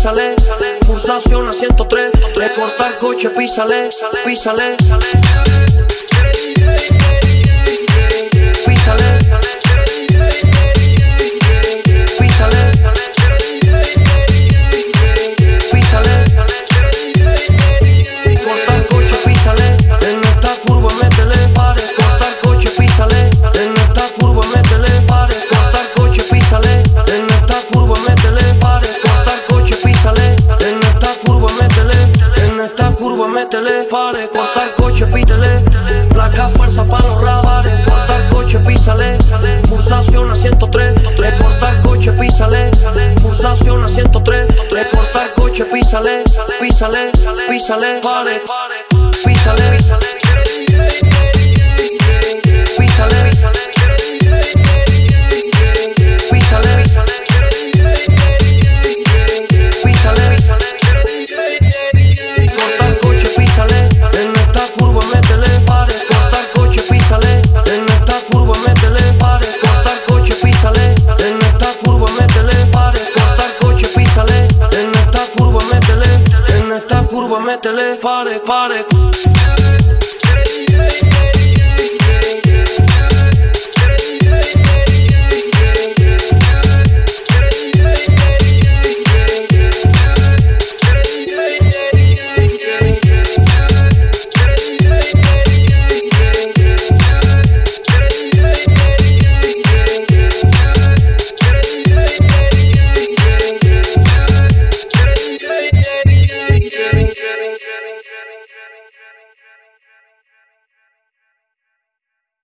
písale, pulsación a 103, le corta el coche, písale, písale. písale. métele, pare, corta el coche, pítele, placa fuerza para los rabales, corta el coche, písale, pulsación a 103, le corta coche, písale, pulsación a 103, le corta coche, písale, písale, písale, pare, písale. písale. Cuba, métele, pare, pare.